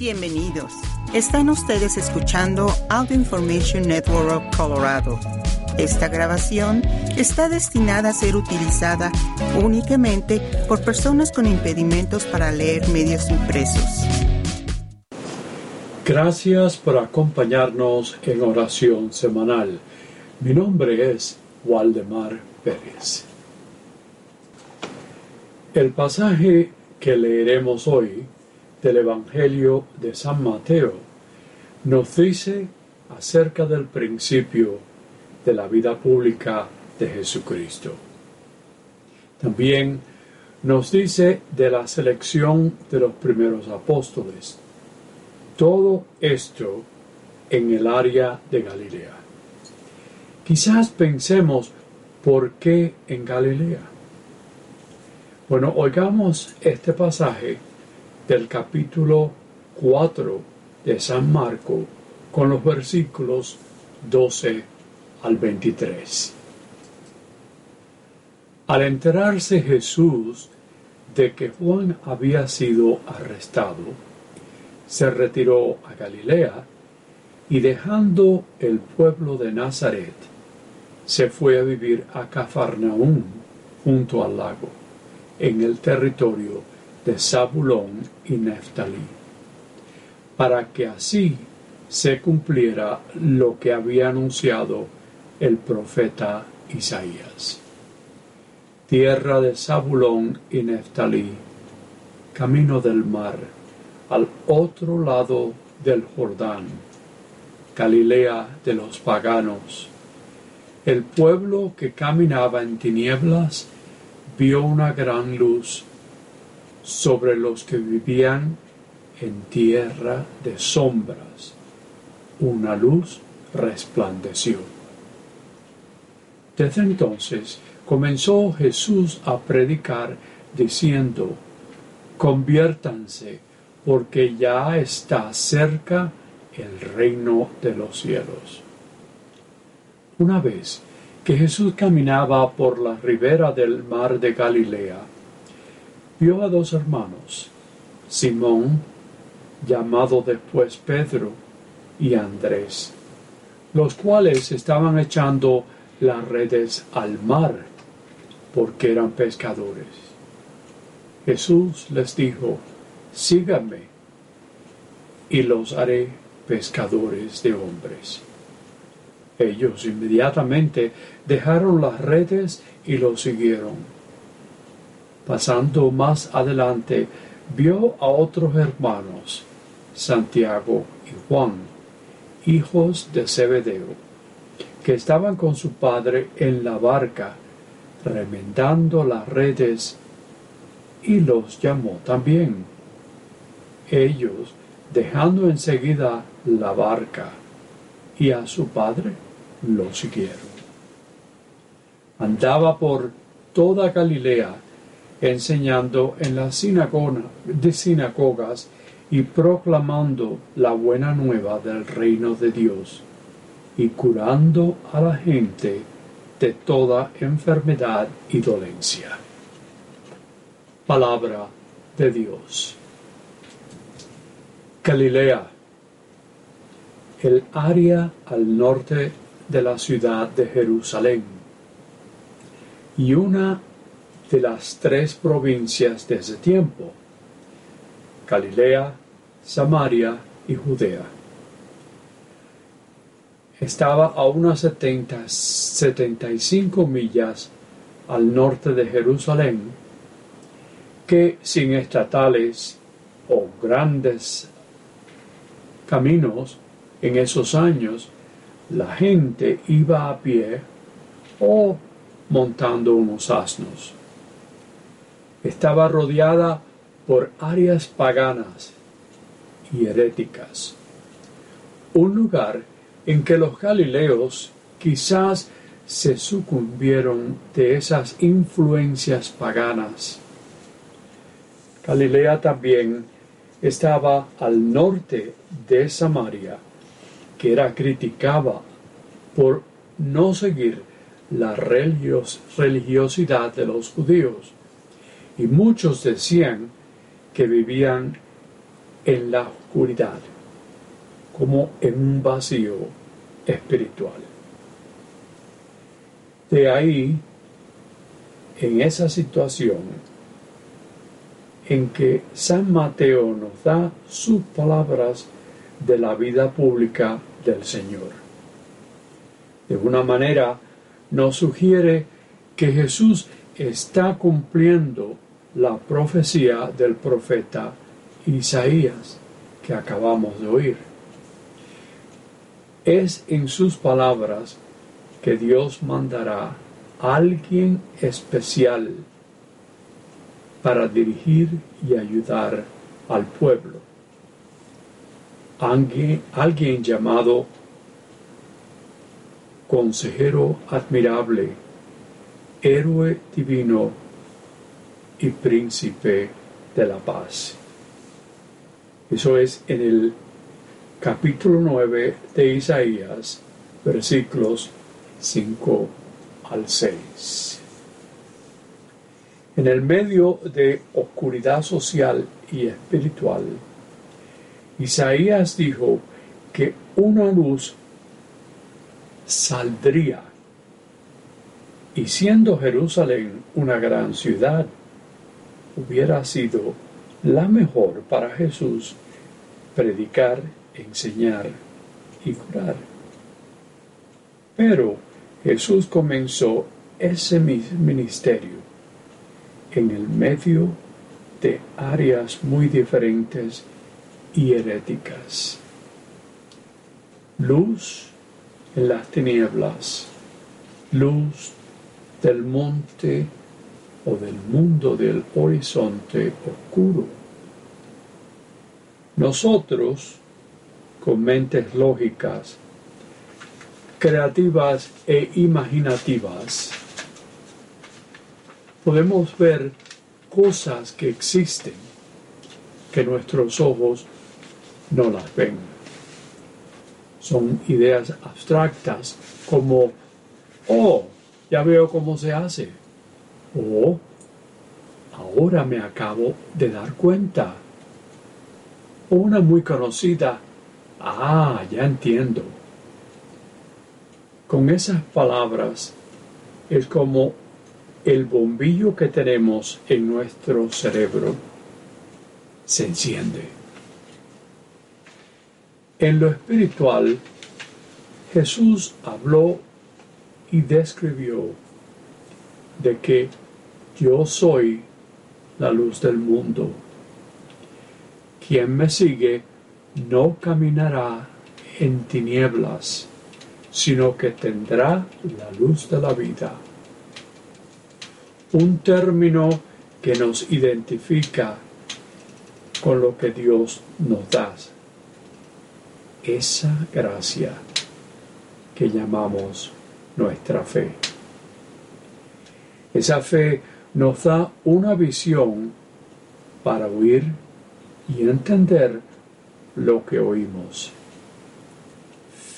Bienvenidos. Están ustedes escuchando Audio Information Network of Colorado. Esta grabación está destinada a ser utilizada únicamente por personas con impedimentos para leer medios impresos. Gracias por acompañarnos en oración semanal. Mi nombre es Waldemar Pérez. El pasaje que leeremos hoy del Evangelio de San Mateo nos dice acerca del principio de la vida pública de Jesucristo. También nos dice de la selección de los primeros apóstoles. Todo esto en el área de Galilea. Quizás pensemos, ¿por qué en Galilea? Bueno, oigamos este pasaje del capítulo 4 de San Marco con los versículos 12 al 23. Al enterarse Jesús de que Juan había sido arrestado, se retiró a Galilea y dejando el pueblo de Nazaret, se fue a vivir a Cafarnaúm junto al lago, en el territorio de Zabulón y Neftalí, para que así se cumpliera lo que había anunciado el profeta Isaías. Tierra de Zabulón y Neftalí, camino del mar, al otro lado del Jordán, Galilea de los paganos. El pueblo que caminaba en tinieblas vio una gran luz sobre los que vivían en tierra de sombras. Una luz resplandeció. Desde entonces comenzó Jesús a predicar diciendo, conviértanse porque ya está cerca el reino de los cielos. Una vez que Jesús caminaba por la ribera del mar de Galilea, vio a dos hermanos, Simón, llamado después Pedro, y Andrés, los cuales estaban echando las redes al mar, porque eran pescadores. Jesús les dijo, síganme, y los haré pescadores de hombres. Ellos inmediatamente dejaron las redes y lo siguieron Pasando más adelante, vio a otros hermanos, Santiago y Juan, hijos de Zebedeo, que estaban con su padre en la barca, remendando las redes, y los llamó también. Ellos, dejando enseguida la barca y a su padre, lo siguieron. Andaba por toda Galilea, enseñando en las sinagogas y proclamando la buena nueva del reino de Dios y curando a la gente de toda enfermedad y dolencia. Palabra de Dios. Galilea, el área al norte de la ciudad de Jerusalén, y una de las tres provincias de ese tiempo, Galilea, Samaria y Judea. Estaba a unas setenta y cinco millas al norte de Jerusalén, que sin estatales o grandes caminos en esos años, la gente iba a pie o montando unos asnos estaba rodeada por áreas paganas y heréticas, un lugar en que los galileos quizás se sucumbieron de esas influencias paganas. Galilea también estaba al norte de Samaria, que era criticada por no seguir la religiosidad de los judíos y muchos decían que vivían en la oscuridad, como en un vacío espiritual. De ahí, en esa situación, en que San Mateo nos da sus palabras de la vida pública del Señor. De una manera, nos sugiere que Jesús está cumpliendo la profecía del profeta Isaías que acabamos de oír. Es en sus palabras que Dios mandará a alguien especial para dirigir y ayudar al pueblo. Alguien, alguien llamado consejero admirable, héroe divino y príncipe de la paz. Eso es en el capítulo 9 de Isaías, versículos 5 al 6. En el medio de oscuridad social y espiritual, Isaías dijo que una luz saldría y siendo Jerusalén una gran ciudad, hubiera sido la mejor para Jesús predicar, enseñar y curar. Pero Jesús comenzó ese ministerio en el medio de áreas muy diferentes y heréticas. Luz en las tinieblas, luz del monte del mundo del horizonte oscuro. Nosotros, con mentes lógicas, creativas e imaginativas, podemos ver cosas que existen que nuestros ojos no las ven. Son ideas abstractas como, oh, ya veo cómo se hace. O ahora me acabo de dar cuenta. O una muy conocida, ah, ya entiendo. Con esas palabras es como el bombillo que tenemos en nuestro cerebro se enciende. En lo espiritual, Jesús habló y describió de que yo soy la luz del mundo. Quien me sigue no caminará en tinieblas, sino que tendrá la luz de la vida. Un término que nos identifica con lo que Dios nos da. Esa gracia que llamamos nuestra fe. Esa fe nos da una visión para oír y entender lo que oímos.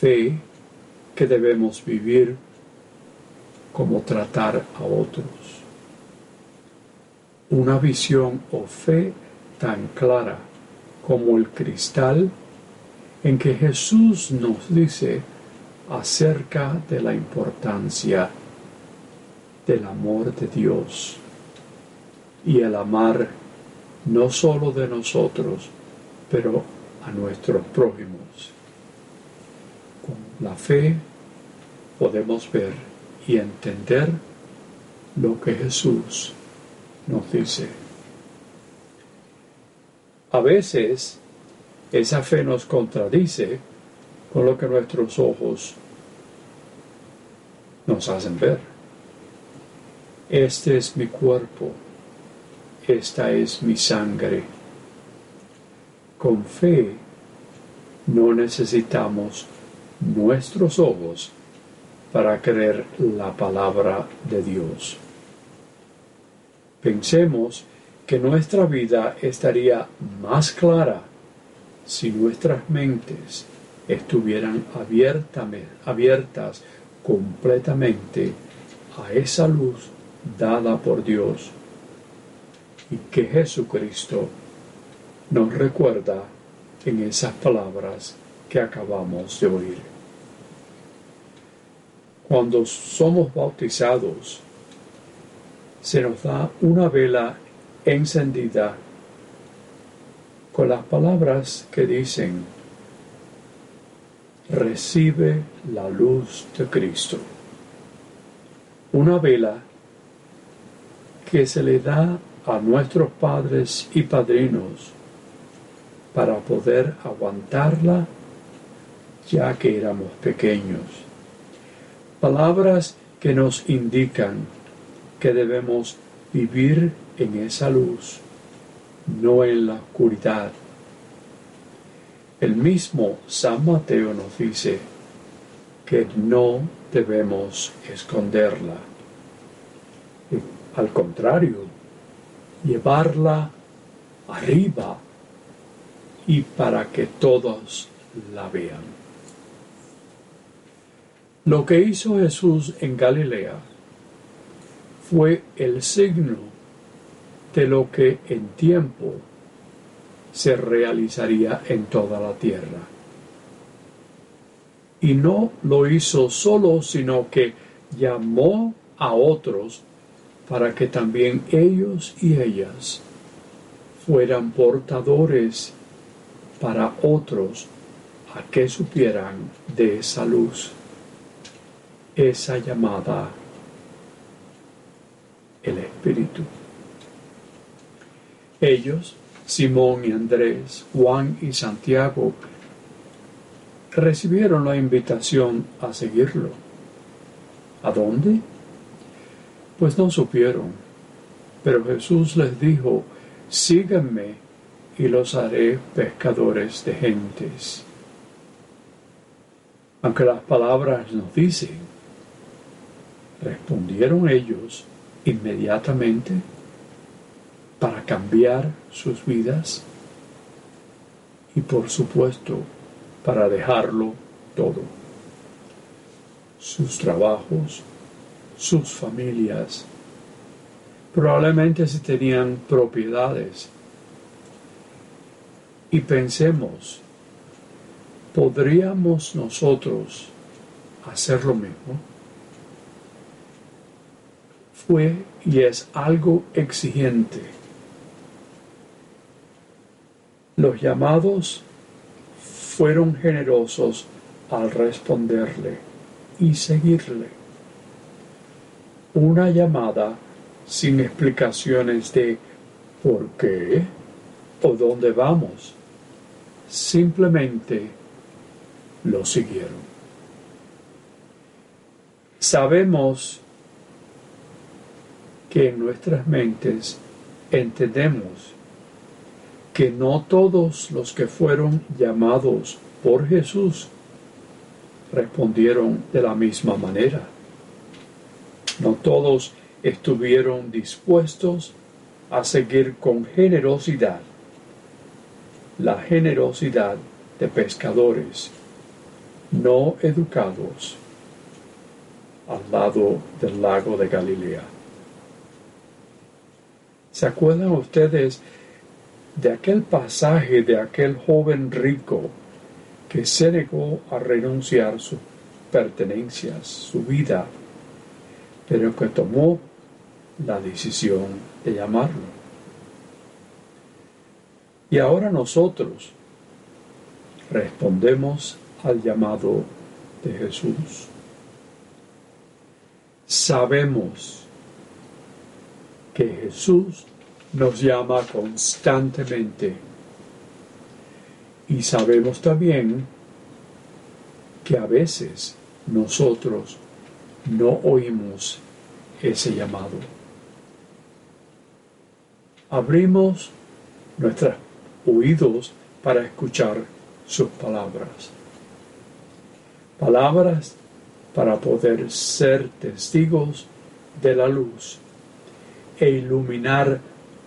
Fe que debemos vivir como tratar a otros. Una visión o fe tan clara como el cristal en que Jesús nos dice acerca de la importancia del amor de Dios y el amar no solo de nosotros, pero a nuestros prójimos. Con la fe podemos ver y entender lo que Jesús nos dice. A veces esa fe nos contradice con lo que nuestros ojos nos hacen ver. Este es mi cuerpo, esta es mi sangre. Con fe no necesitamos nuestros ojos para creer la palabra de Dios. Pensemos que nuestra vida estaría más clara si nuestras mentes estuvieran abiertas completamente a esa luz dada por Dios y que Jesucristo nos recuerda en esas palabras que acabamos de oír. Cuando somos bautizados, se nos da una vela encendida con las palabras que dicen, recibe la luz de Cristo. Una vela que se le da a nuestros padres y padrinos para poder aguantarla ya que éramos pequeños. Palabras que nos indican que debemos vivir en esa luz, no en la oscuridad. El mismo San Mateo nos dice que no debemos esconderla. Al contrario, llevarla arriba y para que todos la vean. Lo que hizo Jesús en Galilea fue el signo de lo que en tiempo se realizaría en toda la tierra. Y no lo hizo solo, sino que llamó a otros para que también ellos y ellas fueran portadores para otros a que supieran de esa luz, esa llamada el Espíritu. Ellos, Simón y Andrés, Juan y Santiago, recibieron la invitación a seguirlo. ¿A dónde? Pues no supieron. Pero Jesús les dijo, síganme y los haré pescadores de gentes. Aunque las palabras nos dicen, respondieron ellos inmediatamente para cambiar sus vidas y por supuesto para dejarlo todo. Sus trabajos, sus familias, probablemente si tenían propiedades. Y pensemos, ¿podríamos nosotros hacer lo mismo? Fue y es algo exigente. Los llamados fueron generosos al responderle y seguirle. Una llamada sin explicaciones de por qué o dónde vamos. Simplemente lo siguieron. Sabemos que en nuestras mentes entendemos que no todos los que fueron llamados por Jesús respondieron de la misma manera. No todos estuvieron dispuestos a seguir con generosidad la generosidad de pescadores no educados al lado del lago de Galilea. ¿Se acuerdan ustedes de aquel pasaje de aquel joven rico que se negó a renunciar sus pertenencias, su vida, pero que tomó la decisión de llamarlo? Y ahora nosotros respondemos al llamado de Jesús. Sabemos que Jesús nos llama constantemente. Y sabemos también que a veces nosotros no oímos ese llamado. Abrimos nuestros oídos para escuchar sus palabras. Palabras para poder ser testigos de la luz e iluminar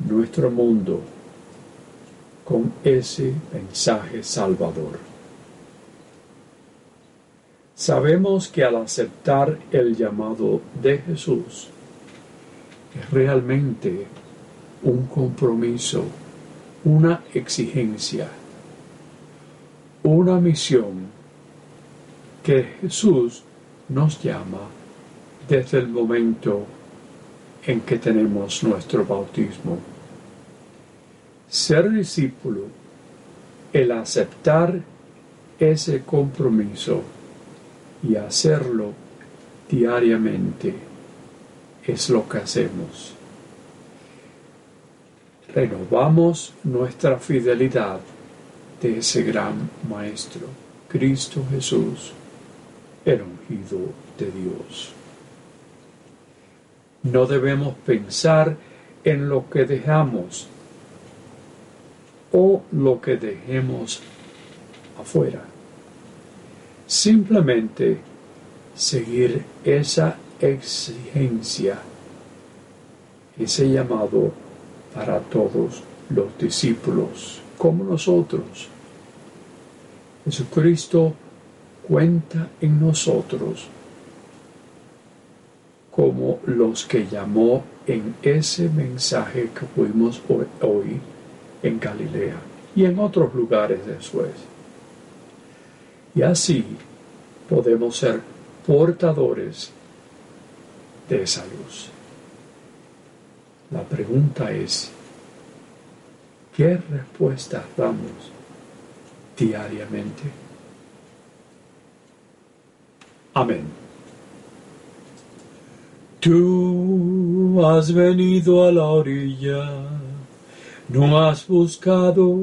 nuestro mundo con ese mensaje salvador. Sabemos que al aceptar el llamado de Jesús es realmente un compromiso, una exigencia. una misión que Jesús nos llama desde el momento en que tenemos nuestro bautismo. Ser discípulo, el aceptar ese compromiso y hacerlo diariamente es lo que hacemos. Renovamos nuestra fidelidad de ese gran Maestro, Cristo Jesús, el ungido de Dios. No debemos pensar en lo que dejamos o lo que dejemos afuera. Simplemente seguir esa exigencia, ese llamado para todos los discípulos como nosotros. Jesucristo cuenta en nosotros como los que llamó en ese mensaje que fuimos hoy en Galilea y en otros lugares después. Y así podemos ser portadores de esa luz. La pregunta es, ¿qué respuestas damos diariamente? Amén. Tú has venido a la orilla, no has buscado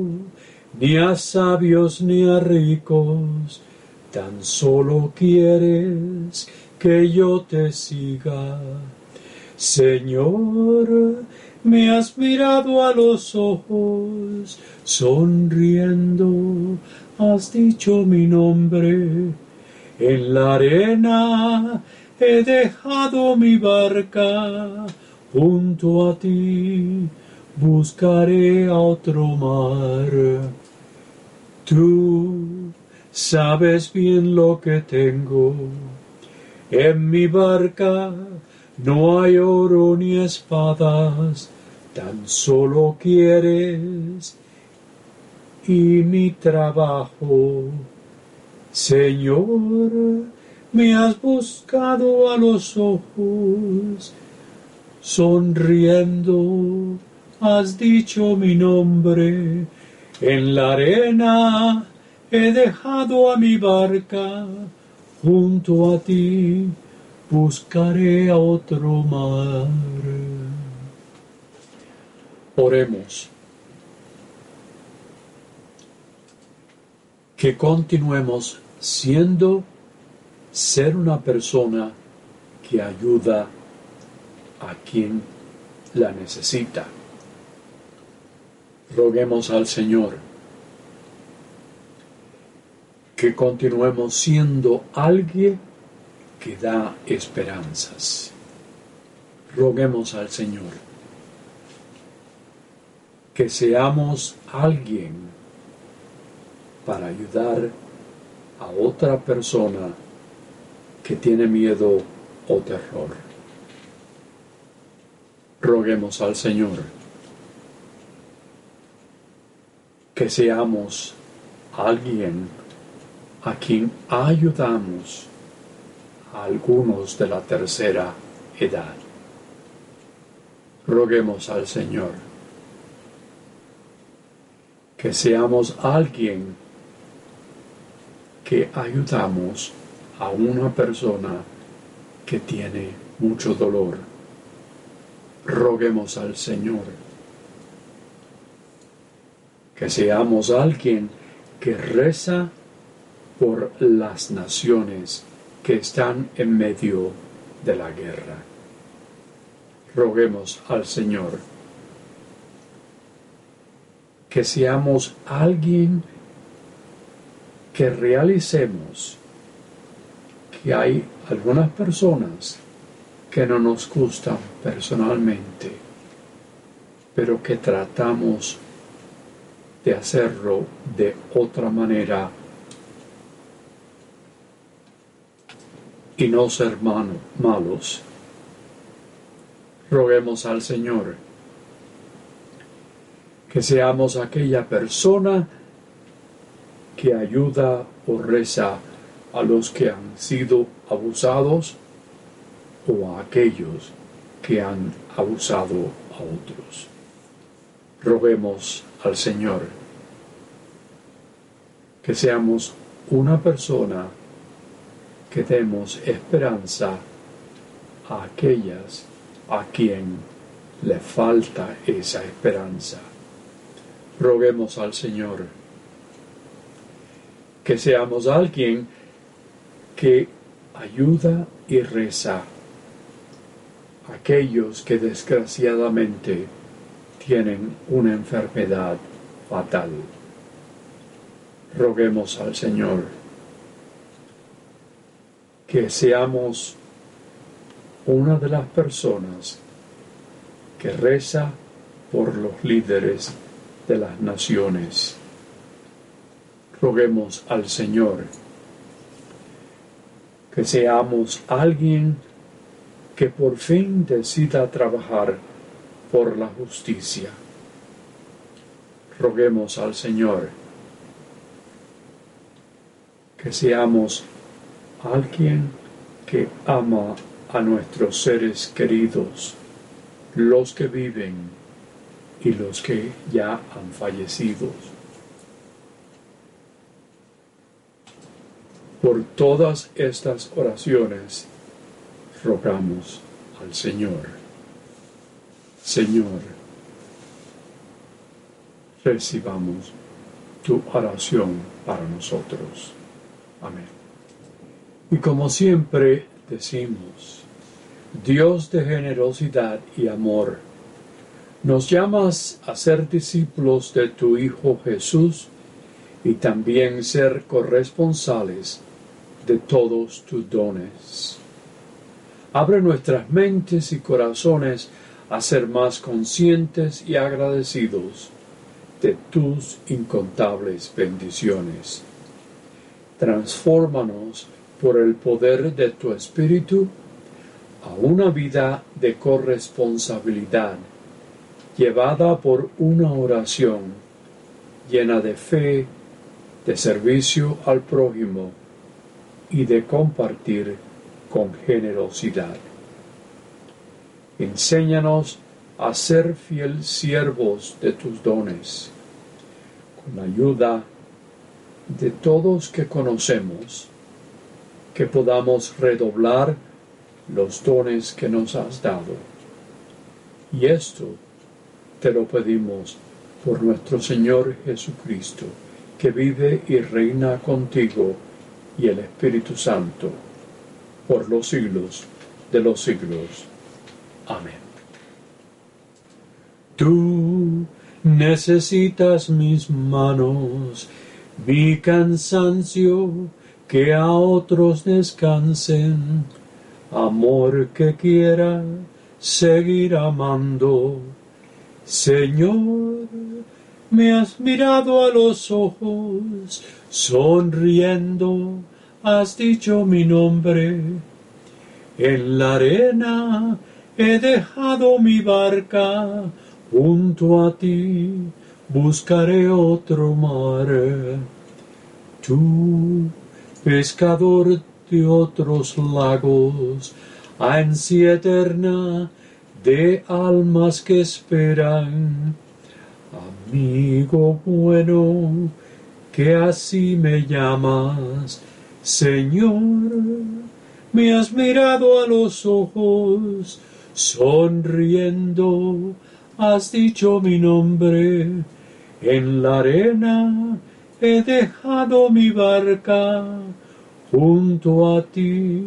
ni a sabios ni a ricos, tan solo quieres que yo te siga. Señor, me has mirado a los ojos, sonriendo, has dicho mi nombre en la arena he dejado mi barca junto a ti, buscaré a otro mar. Tú sabes bien lo que tengo. En mi barca no hay oro ni espadas, tan solo quieres y mi trabajo. Señor, me has buscado a los ojos, sonriendo has dicho mi nombre, en la arena he dejado a mi barca, junto a ti buscaré a otro mar. Oremos. Que continuemos siendo ser una persona que ayuda a quien la necesita. Roguemos al Señor que continuemos siendo alguien que da esperanzas. Roguemos al Señor que seamos alguien para ayudar a otra persona que tiene miedo o terror. Roguemos al Señor que seamos alguien a quien ayudamos a algunos de la tercera edad. Roguemos al Señor que seamos alguien que ayudamos a una persona que tiene mucho dolor. Roguemos al Señor que seamos alguien que reza por las naciones que están en medio de la guerra. Roguemos al Señor que seamos alguien que realicemos que hay algunas personas que no nos gustan personalmente, pero que tratamos de hacerlo de otra manera y no ser malos. Roguemos al Señor que seamos aquella persona que ayuda o reza a los que han sido abusados o a aquellos que han abusado a otros. Roguemos al Señor que seamos una persona que demos esperanza a aquellas a quien le falta esa esperanza. Roguemos al Señor que seamos alguien que ayuda y reza a aquellos que desgraciadamente tienen una enfermedad fatal. Roguemos al Señor que seamos una de las personas que reza por los líderes de las naciones. Roguemos al Señor que seamos alguien que por fin decida trabajar por la justicia. Roguemos al Señor que seamos alguien que ama a nuestros seres queridos, los que viven y los que ya han fallecido. Por todas estas oraciones rogamos al Señor. Señor, recibamos tu oración para nosotros. Amén. Y como siempre decimos, Dios de generosidad y amor, nos llamas a ser discípulos de tu Hijo Jesús y también ser corresponsales de todos tus dones. Abre nuestras mentes y corazones a ser más conscientes y agradecidos de tus incontables bendiciones. Transfórmanos por el poder de tu Espíritu a una vida de corresponsabilidad, llevada por una oración llena de fe, de servicio al prójimo y de compartir con generosidad. Enséñanos a ser fiel siervos de tus dones, con la ayuda de todos que conocemos, que podamos redoblar los dones que nos has dado. Y esto te lo pedimos por nuestro Señor Jesucristo, que vive y reina contigo y el Espíritu Santo, por los siglos de los siglos. Tú necesitas mis manos, mi cansancio, que a otros descansen amor que quiera seguir amando. Señor, me has mirado a los ojos, sonriendo, has dicho mi nombre. En la arena he dejado mi barca, junto a ti buscaré otro mar. Tú, pescador de otros lagos, ansia eterna de almas que esperan. Amigo bueno, que así me llamas, Señor, me has mirado a los ojos, sonriendo, has dicho mi nombre, en la arena he dejado mi barca, junto a ti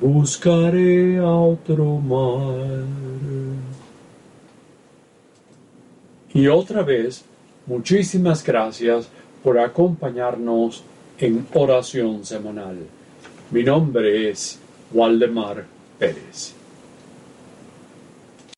buscaré otro mar. Y otra vez, muchísimas gracias por acompañarnos en oración semanal. Mi nombre es Waldemar Pérez.